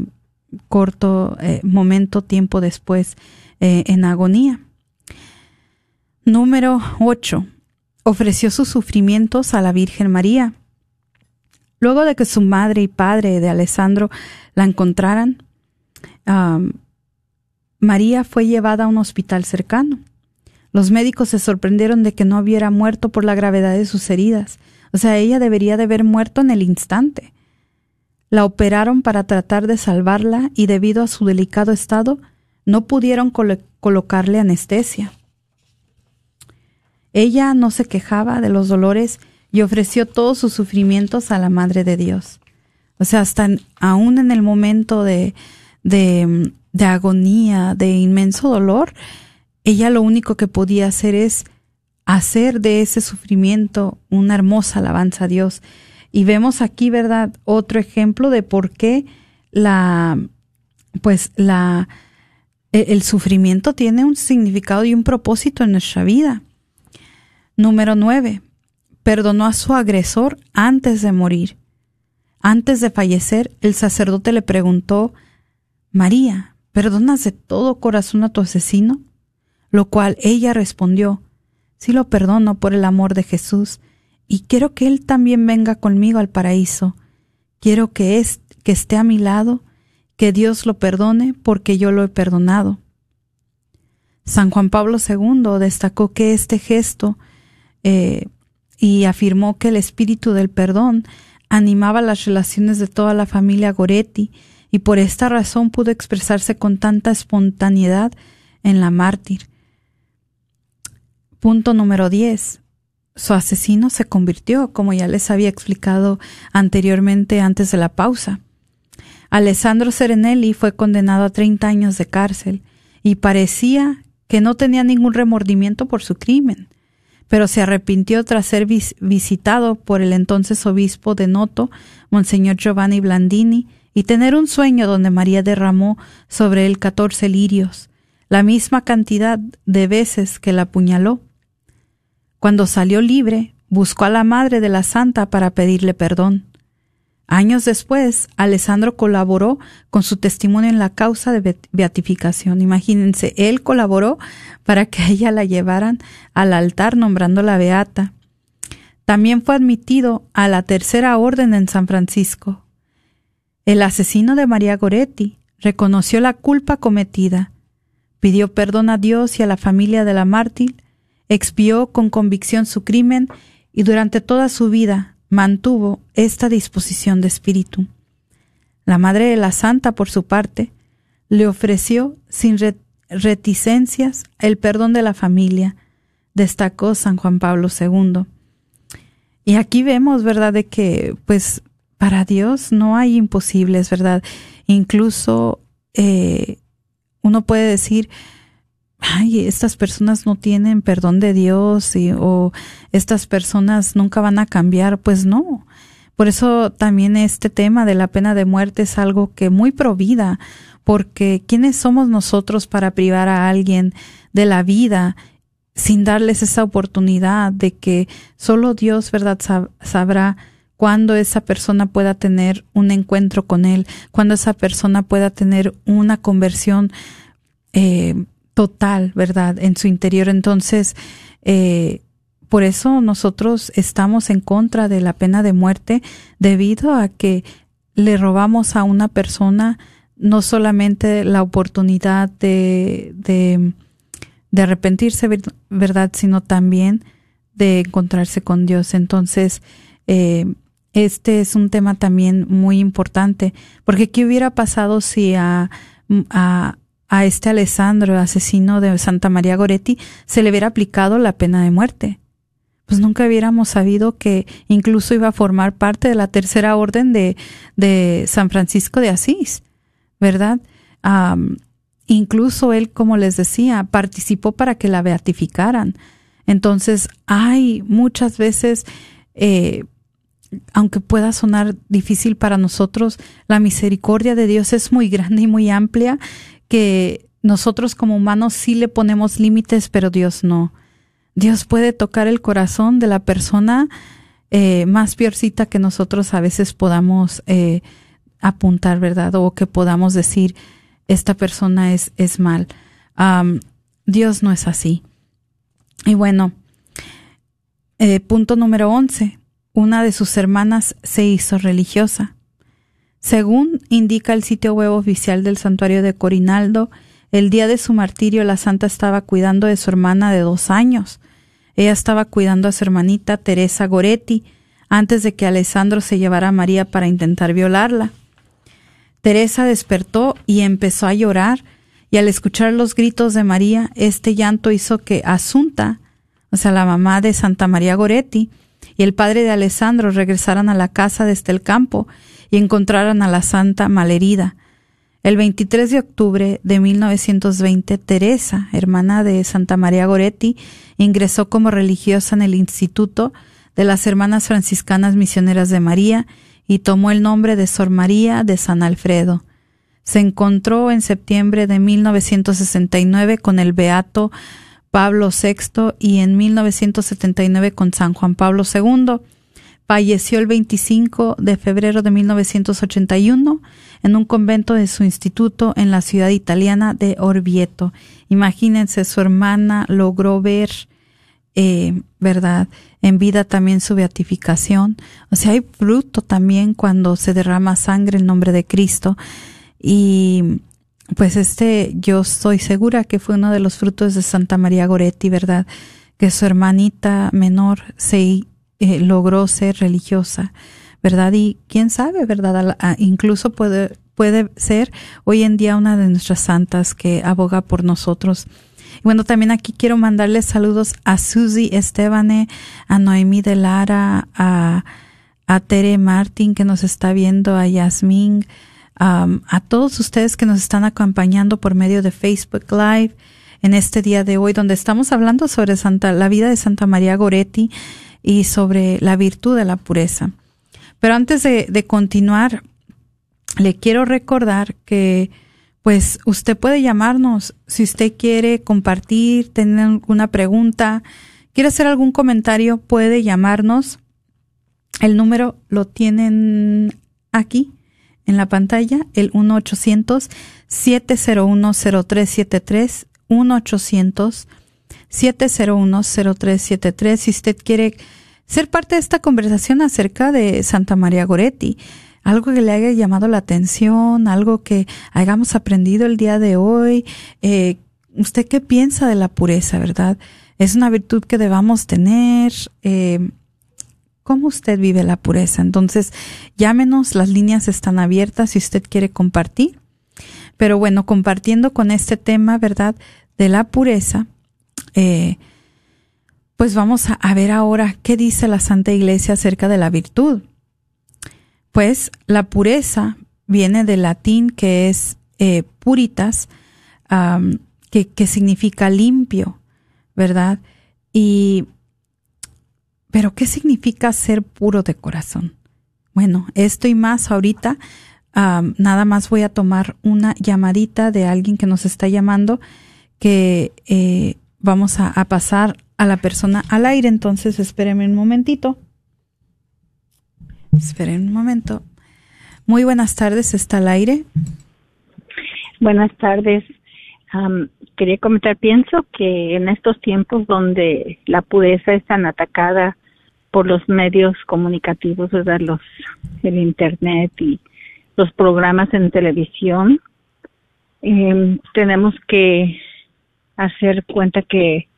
corto eh, momento tiempo después eh, en agonía. Número 8. Ofreció sus sufrimientos a la Virgen María Luego de que su madre y padre de Alessandro la encontraran, María fue llevada a un hospital cercano. Los médicos se sorprendieron de que no hubiera muerto por la gravedad de sus heridas. O sea, ella debería de haber muerto en el instante. La operaron para tratar de salvarla y debido a su delicado estado no pudieron colocarle anestesia. Ella no se quejaba de los dolores y ofreció todos sus sufrimientos a la Madre de Dios. O sea, hasta aún en el momento de, de, de agonía, de inmenso dolor, ella lo único que podía hacer es hacer de ese sufrimiento una hermosa alabanza a Dios. Y vemos aquí, ¿verdad? Otro ejemplo de por qué la, pues la, e, el sufrimiento tiene un significado y un propósito en nuestra vida. Número nueve, perdonó a su agresor antes de morir. Antes de fallecer, el sacerdote le preguntó, María, ¿perdonas de todo corazón a tu asesino? Lo cual ella respondió, sí lo perdono por el amor de Jesús, y quiero que Él también venga conmigo al paraíso. Quiero que, es, que esté a mi lado, que Dios lo perdone porque yo lo he perdonado. San Juan Pablo II destacó que este gesto eh, y afirmó que el espíritu del perdón animaba las relaciones de toda la familia Goretti y por esta razón pudo expresarse con tanta espontaneidad en la mártir. Punto número 10. Su asesino se convirtió, como ya les había explicado anteriormente antes de la pausa. Alessandro Serenelli fue condenado a 30 años de cárcel y parecía que no tenía ningún remordimiento por su crimen, pero se arrepintió tras ser visitado por el entonces obispo de Noto, Monseñor Giovanni Blandini, y tener un sueño donde María derramó sobre él catorce lirios, la misma cantidad de veces que la apuñaló. Cuando salió libre, buscó a la madre de la santa para pedirle perdón. Años después, Alessandro colaboró con su testimonio en la causa de beatificación. Imagínense, él colaboró para que ella la llevaran al altar nombrándola beata. También fue admitido a la tercera orden en San Francisco. El asesino de María Goretti reconoció la culpa cometida, pidió perdón a Dios y a la familia de la mártir expió con convicción su crimen y durante toda su vida mantuvo esta disposición de espíritu. La Madre de la Santa, por su parte, le ofreció sin reticencias el perdón de la familia, destacó San Juan Pablo II. Y aquí vemos, ¿verdad?, de que, pues, para Dios no hay imposibles, ¿verdad? Incluso eh, uno puede decir, ay, estas personas no tienen perdón de Dios y, o estas personas nunca van a cambiar, pues no. Por eso también este tema de la pena de muerte es algo que muy provida, porque ¿quiénes somos nosotros para privar a alguien de la vida sin darles esa oportunidad de que solo Dios, verdad, sabrá cuándo esa persona pueda tener un encuentro con Él, cuándo esa persona pueda tener una conversión eh, total, ¿verdad? En su interior. Entonces, eh, por eso nosotros estamos en contra de la pena de muerte debido a que le robamos a una persona no solamente la oportunidad de, de, arrepentirse, ¿verdad? Sino también de encontrarse con Dios. Entonces, eh, este es un tema también muy importante, porque ¿qué hubiera pasado si a, a este Alessandro, asesino de Santa María Goretti, se le hubiera aplicado la pena de muerte. Pues nunca hubiéramos sabido que incluso iba a formar parte de la tercera orden de, de San Francisco de Asís, ¿verdad? incluso él, como les decía, participó para que la beatificaran. Entonces, hay muchas veces, eh, aunque pueda sonar difícil para nosotros, la misericordia de Dios es muy grande y muy amplia que nosotros como humanos sí le ponemos límites, pero Dios no. Dios puede tocar el corazón de la persona eh, más peorcita que nosotros a veces podamos eh, apuntar, ¿verdad? O que podamos decir, esta persona es, es mal. Dios no es así. Y bueno, eh, punto número 11. Una de sus hermanas se hizo religiosa. Según indica el sitio web oficial del santuario de Corinaldo, El día de su martirio la santa estaba cuidando de su hermana de dos años. Ella estaba cuidando a su hermanita Teresa Goretti antes de que Alessandro se llevara a María para intentar violarla. Teresa despertó y empezó a llorar, y al escuchar los gritos de María, este llanto hizo que Asunta, o sea, la mamá de Santa María Goretti, y el padre de Alessandro regresaran a la casa desde el campo y encontraran a la santa malherida. El 23 de octubre de 1920, Teresa, hermana de Santa María Goretti, ingresó como religiosa en el Instituto de las Hermanas Franciscanas Misioneras de María y tomó el nombre de Sor María de San Alfredo. Se encontró en septiembre de 1969 con el Beato Pablo VI y en 1979 con San Juan Pablo II. Falleció el 25 de febrero de 1981 en un convento de su instituto en la ciudad italiana de Orvieto. Imagínense, su hermana logró ver, eh, ¿verdad? En vida también su beatificación. O sea, hay fruto también cuando se derrama sangre en nombre de Cristo. Y pues este, yo estoy segura que fue uno de los frutos de Santa María Goretti, ¿verdad? Que su hermanita menor se eh, logró ser religiosa, ¿verdad? Y quién sabe, ¿verdad? incluso puede, puede ser hoy en día una de nuestras santas que aboga por nosotros. Bueno, también aquí quiero mandarles saludos a Susi Estebane, a Noemí de Lara, a, a Tere Martín que nos está viendo, a Yasmín, a todos ustedes que nos están acompañando por medio de Facebook Live en este día de hoy, donde estamos hablando sobre Santa, la vida de Santa María Goretti y sobre la virtud de la pureza. Pero antes de, continuar, le quiero recordar que pues usted puede llamarnos si usted quiere compartir, tener alguna pregunta, quiere hacer algún comentario, puede llamarnos. El número lo tienen aquí en la pantalla el 1-800-701-0373, 1-800-701-0373. Si usted quiere ser parte de esta conversación acerca de Santa María Goretti, algo que le haya llamado la atención, algo que hayamos aprendido el día de hoy, eh, ¿usted qué piensa de la pureza, verdad? Es una virtud que debamos tener. Eh, cómo usted vive la pureza. Entonces, llámenos, las líneas están abiertas si usted quiere compartir. Pero bueno, compartiendo con este tema, ¿verdad? De la pureza, eh, pues vamos a, ver ahora qué dice la Santa Iglesia acerca de la virtud. Pues la pureza viene del latín que es eh, puritas, que, que significa limpio, ¿verdad? Y pero, ¿qué significa ser puro de corazón? Bueno, esto y más ahorita. nada más voy a tomar una llamadita de alguien que nos está llamando que eh, vamos a, pasar a la persona al aire. Entonces, espérenme un momentito. Esperen un momento. Muy buenas tardes, está al aire. Buenas tardes. quería comentar, pienso que en estos tiempos donde la pureza es tan atacada por los medios comunicativos, ¿verdad? Los, el internet y los programas en televisión, eh, tenemos que hacer cuenta que,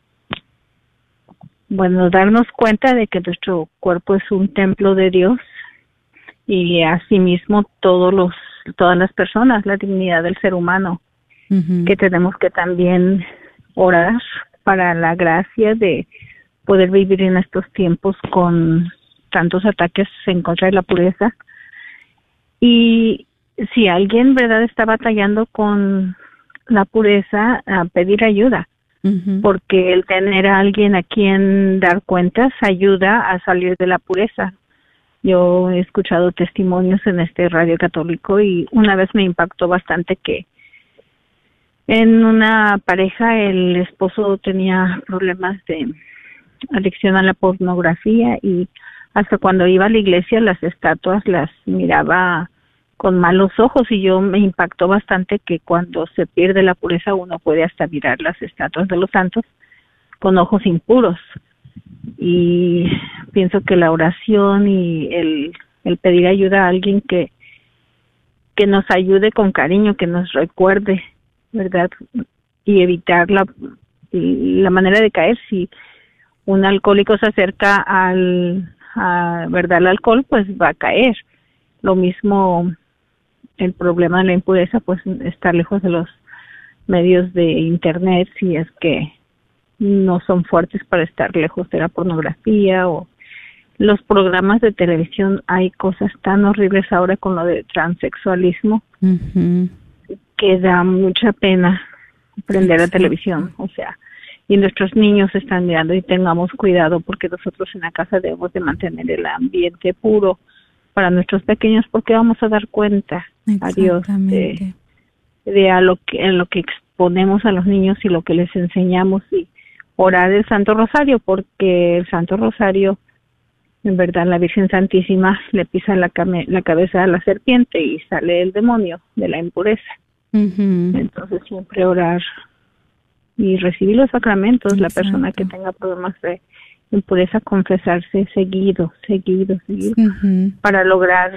bueno, darnos cuenta de que nuestro cuerpo es un templo de Dios y asimismo todos los, todas las personas, la dignidad del ser humano, que tenemos que también orar para la gracia de poder vivir en estos tiempos con tantos ataques en contra de la pureza. Y si alguien, ¿verdad?, está batallando con la pureza, a pedir ayuda, porque el tener a alguien a quien dar cuentas ayuda a salir de la pureza. Yo he escuchado testimonios en este radio católico y una vez me impactó bastante que en una pareja el esposo tenía problemas de adicción a la pornografía y hasta cuando iba a la iglesia las estatuas las miraba con malos ojos y yo me impactó bastante que cuando se pierde la pureza uno puede hasta mirar las estatuas de los santos con ojos impuros y pienso que la oración y el, el pedir ayuda a alguien que que nos ayude con cariño, que nos recuerde ¿verdad? Y evitar la, la manera de caer. Si un alcohólico se acerca al, ¿verdad? al alcohol, pues va a caer. Lo mismo el problema de la impureza, pues está lejos de los medios de internet si es que no son fuertes para estar lejos de la pornografía o los programas de televisión hay cosas tan horribles ahora con lo de transexualismo que da mucha pena prender la televisión. O sea y nuestros niños están mirando y tengamos cuidado porque nosotros en la casa debemos de mantener el ambiente puro para nuestros pequeños porque vamos a dar cuenta a Dios de, de a lo que en lo que exponemos a los niños y lo que les enseñamos y orar el Santo Rosario porque el Santo Rosario en verdad la Virgen Santísima le pisa la, la cabeza a la serpiente y sale el demonio de la impureza. Entonces siempre orar y recibir los sacramentos, la persona que tenga problemas de impureza, confesarse seguido, seguido, seguido, para lograr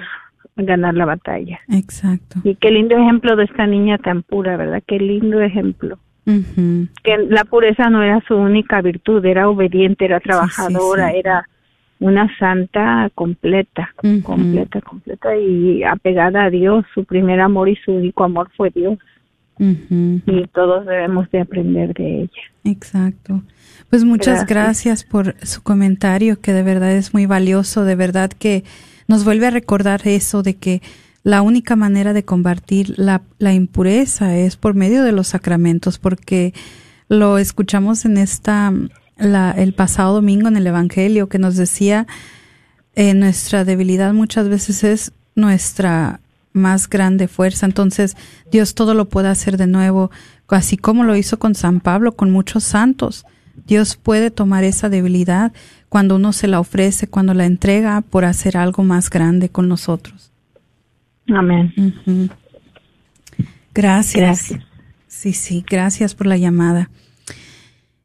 ganar la batalla. Exacto. Y qué lindo ejemplo de esta niña tan pura, ¿verdad? Qué lindo ejemplo. Que la pureza no era su única virtud, era obediente, era trabajadora, era una santa completa, completa, completa y apegada a Dios. Su primer amor y su único amor fue Dios. Y todos debemos de aprender de ella. Exacto. Pues muchas gracias. por su comentario, que de verdad es muy valioso, de verdad que nos vuelve a recordar eso de que la única manera de combatir la, la impureza es por medio de los sacramentos, porque lo escuchamos en esta la, el pasado domingo en el Evangelio que nos decía eh, nuestra debilidad muchas veces es nuestra más grande fuerza. Entonces Dios todo lo puede hacer de nuevo, así como lo hizo con San Pablo, con muchos santos. Dios puede tomar esa debilidad cuando uno se la ofrece, cuando la entrega por hacer algo más grande con nosotros. Amén. Gracias. Gracias. Sí, sí, gracias por la llamada.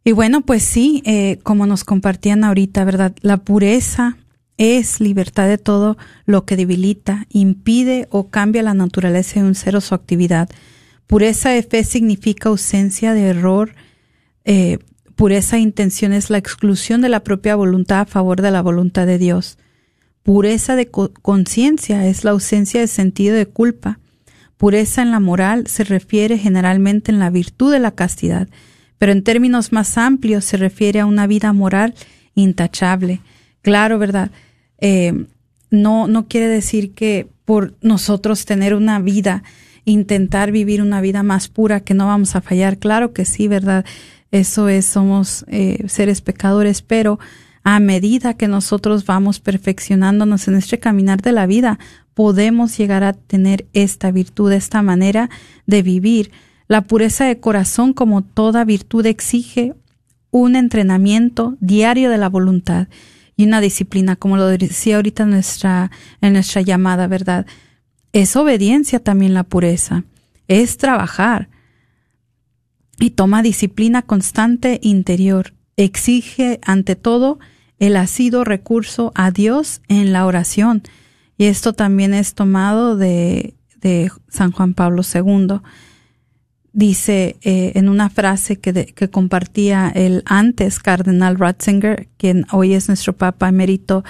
Y bueno, pues sí, eh, como nos compartían ahorita, ¿verdad? La pureza es libertad de todo lo que debilita, impide o cambia la naturaleza de un ser o su actividad. Pureza de fe significa ausencia de error. Eh, pureza de intención es la exclusión de la propia voluntad a favor de la voluntad de Dios. Pureza de conciencia es la ausencia de sentido de culpa. Pureza en la moral se refiere generalmente en la virtud de la castidad pero en términos más amplios se refiere a una vida moral intachable. Claro, ¿verdad? Eh, no, no quiere decir que por nosotros tener una vida, intentar vivir una vida más pura, que no vamos a fallar. Claro que sí, ¿verdad? Eso es, somos eh, seres pecadores, pero a medida que nosotros vamos perfeccionándonos en este caminar de la vida, podemos llegar a tener esta virtud, esta manera de vivir la pureza de corazón, como toda virtud, exige un entrenamiento diario de la voluntad y una disciplina, como lo decía ahorita en nuestra, en nuestra llamada, ¿verdad? Es obediencia también la pureza, es trabajar y toma disciplina constante interior. Exige ante todo el asido recurso a Dios en la oración. Y esto también es tomado de, de San Juan Pablo II dice eh, en una frase que, que, compartía el antes cardenal Ratzinger, quien hoy es nuestro Papa emérito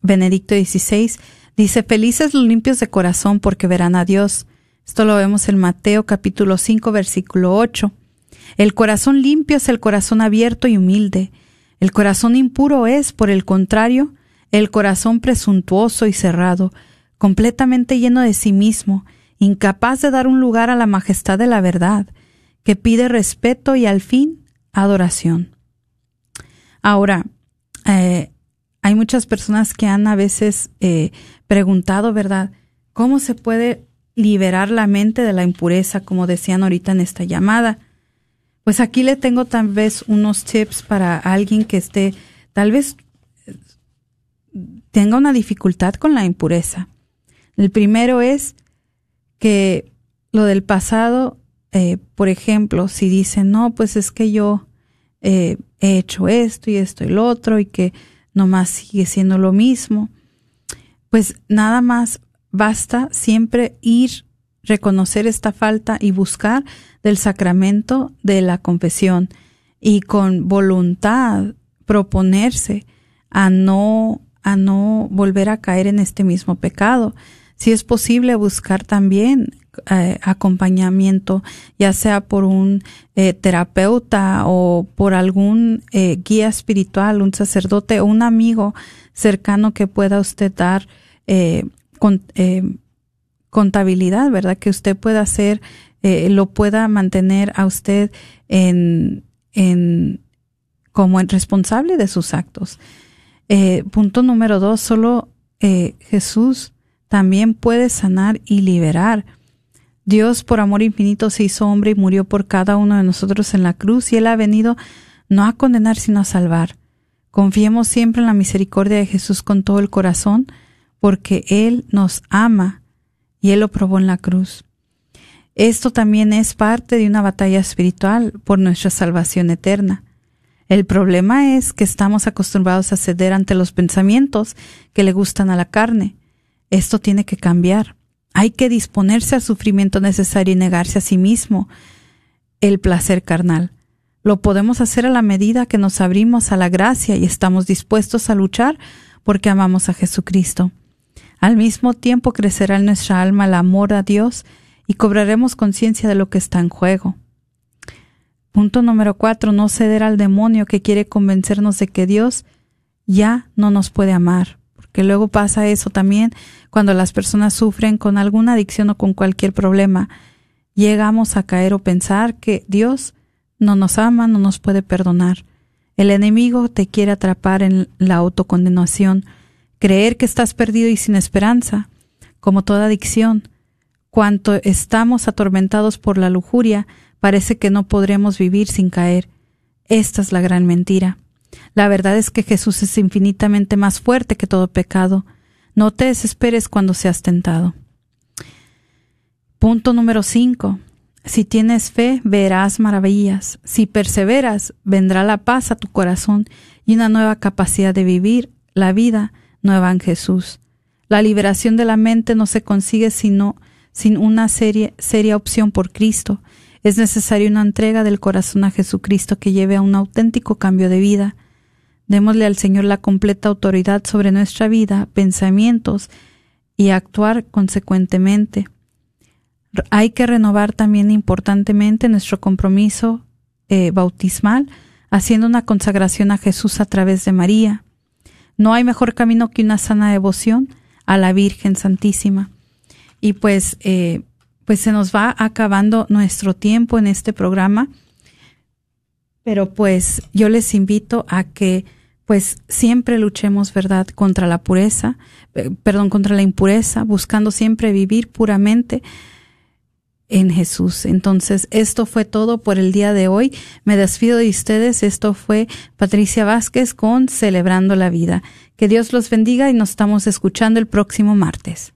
Benedicto XVI, dice, felices los limpios de corazón porque verán a Dios. Esto lo vemos en Mateo capítulo 5 versículo 8. El corazón limpio es el corazón abierto y humilde. El corazón impuro es, por el contrario, el corazón presuntuoso y cerrado, completamente lleno de sí mismo, incapaz de dar un lugar a la majestad de la verdad, que pide respeto y al fin adoración. Ahora, eh, hay muchas personas que han a veces eh, preguntado, ¿verdad? ¿Cómo se puede liberar la mente de la impureza, como decían ahorita en esta llamada? Pues aquí le tengo tal vez unos tips para alguien que esté, tal vez tenga una dificultad con la impureza. El primero es que lo del pasado, eh, por ejemplo, si dicen, no, pues es que yo eh, he hecho esto y esto y lo otro y que nomás sigue siendo lo mismo, pues nada más basta siempre ir reconocer esta falta y buscar del sacramento de la confesión y con voluntad proponerse a no a no volver a caer en este mismo pecado. Si es posible buscar también eh, acompañamiento, ya sea por un eh, terapeuta o por algún eh, guía espiritual, un sacerdote o un amigo cercano que pueda usted dar con, contabilidad, ¿verdad? Que usted pueda hacer, lo pueda mantener a usted en, en como el responsable de sus actos. punto número dos, solo Jesús también puede sanar y liberar. Dios por amor infinito se hizo hombre y murió por cada uno de nosotros en la cruz y Él ha venido no a condenar sino a salvar. Confiemos siempre en la misericordia de Jesús con todo el corazón, porque Él nos ama y Él lo probó en la cruz. Esto también es parte de una batalla espiritual por nuestra salvación eterna. El problema es que estamos acostumbrados a ceder ante los pensamientos que le gustan a la carne. Esto tiene que cambiar. Hay que disponerse al sufrimiento necesario y negarse a sí mismo el placer carnal. Lo podemos hacer a la medida que nos abrimos a la gracia y estamos dispuestos a luchar porque amamos a Jesucristo. Al mismo tiempo crecerá en nuestra alma el amor a Dios y cobraremos conciencia de lo que está en juego. Punto número cuatro, no ceder al demonio que quiere convencernos de que Dios ya no nos puede amar que luego pasa eso también cuando las personas sufren con alguna adicción o con cualquier problema. Llegamos a caer o pensar que Dios no nos ama, no nos puede perdonar. El enemigo te quiere atrapar en la autocondenación, creer que estás perdido y sin esperanza, como toda adicción. Cuanto estamos atormentados por la lujuria, parece que no podremos vivir sin caer. Esta es la gran mentira. La verdad es que Jesús es infinitamente más fuerte que todo pecado. No te desesperes cuando seas tentado. Punto número 5. Si tienes fe, verás maravillas. Si perseveras, vendrá la paz a tu corazón y una nueva capacidad de vivir la vida nueva en Jesús. La liberación de la mente no se consigue sino sin una seria, seria opción por Cristo. Es necesaria una entrega del corazón a Jesucristo que lleve a un auténtico cambio de vida. Démosle al Señor la completa autoridad sobre nuestra vida, pensamientos y actuar consecuentemente. Hay que renovar también importantemente nuestro compromiso eh, bautismal, haciendo una consagración a Jesús a través de María. No hay mejor camino que una sana devoción a la Virgen Santísima. Y pues, eh, pues se nos va acabando nuestro tiempo en este programa. Pero pues yo les invito a que pues siempre luchemos, ¿verdad?, contra la pureza, eh, perdón, contra la impureza, buscando siempre vivir puramente en Jesús. Entonces, esto fue todo por el día de hoy. Me despido de ustedes. Esto fue Patricia Vázquez con Celebrando la Vida. Que Dios los bendiga y nos estamos escuchando el próximo martes.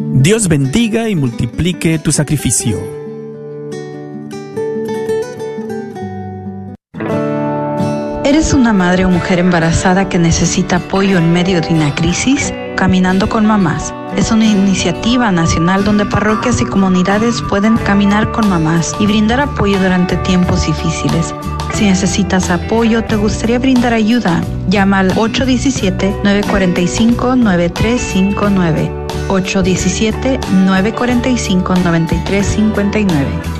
Dios bendiga y multiplique tu sacrificio. ¿Eres una madre o mujer embarazada que necesita apoyo en medio de una crisis? Caminando con Mamás es una iniciativa nacional donde parroquias y comunidades pueden caminar con mamás y brindar apoyo durante tiempos difíciles. Si necesitas apoyo, te gustaría brindar ayuda, llama al 817-945-9359. 817-945-9359.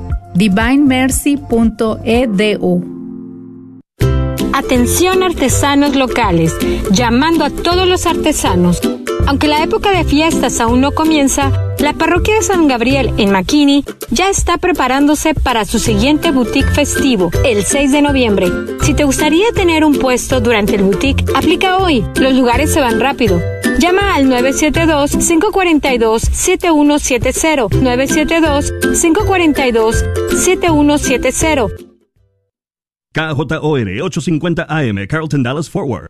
divinemercy.edu. Atención artesanos locales, llamando a todos los artesanos. Aunque la época de fiestas aún no comienza, La parroquia de San Gabriel en McKinney ya está preparándose para su siguiente boutique festivo, el 6 de noviembre. Si te gustaría tener un puesto durante el boutique, aplica hoy. Los lugares se van rápido. Llama al 972-542-7170. 972-542-7170. KJOR 850 AM, Carlton Dallas Forward.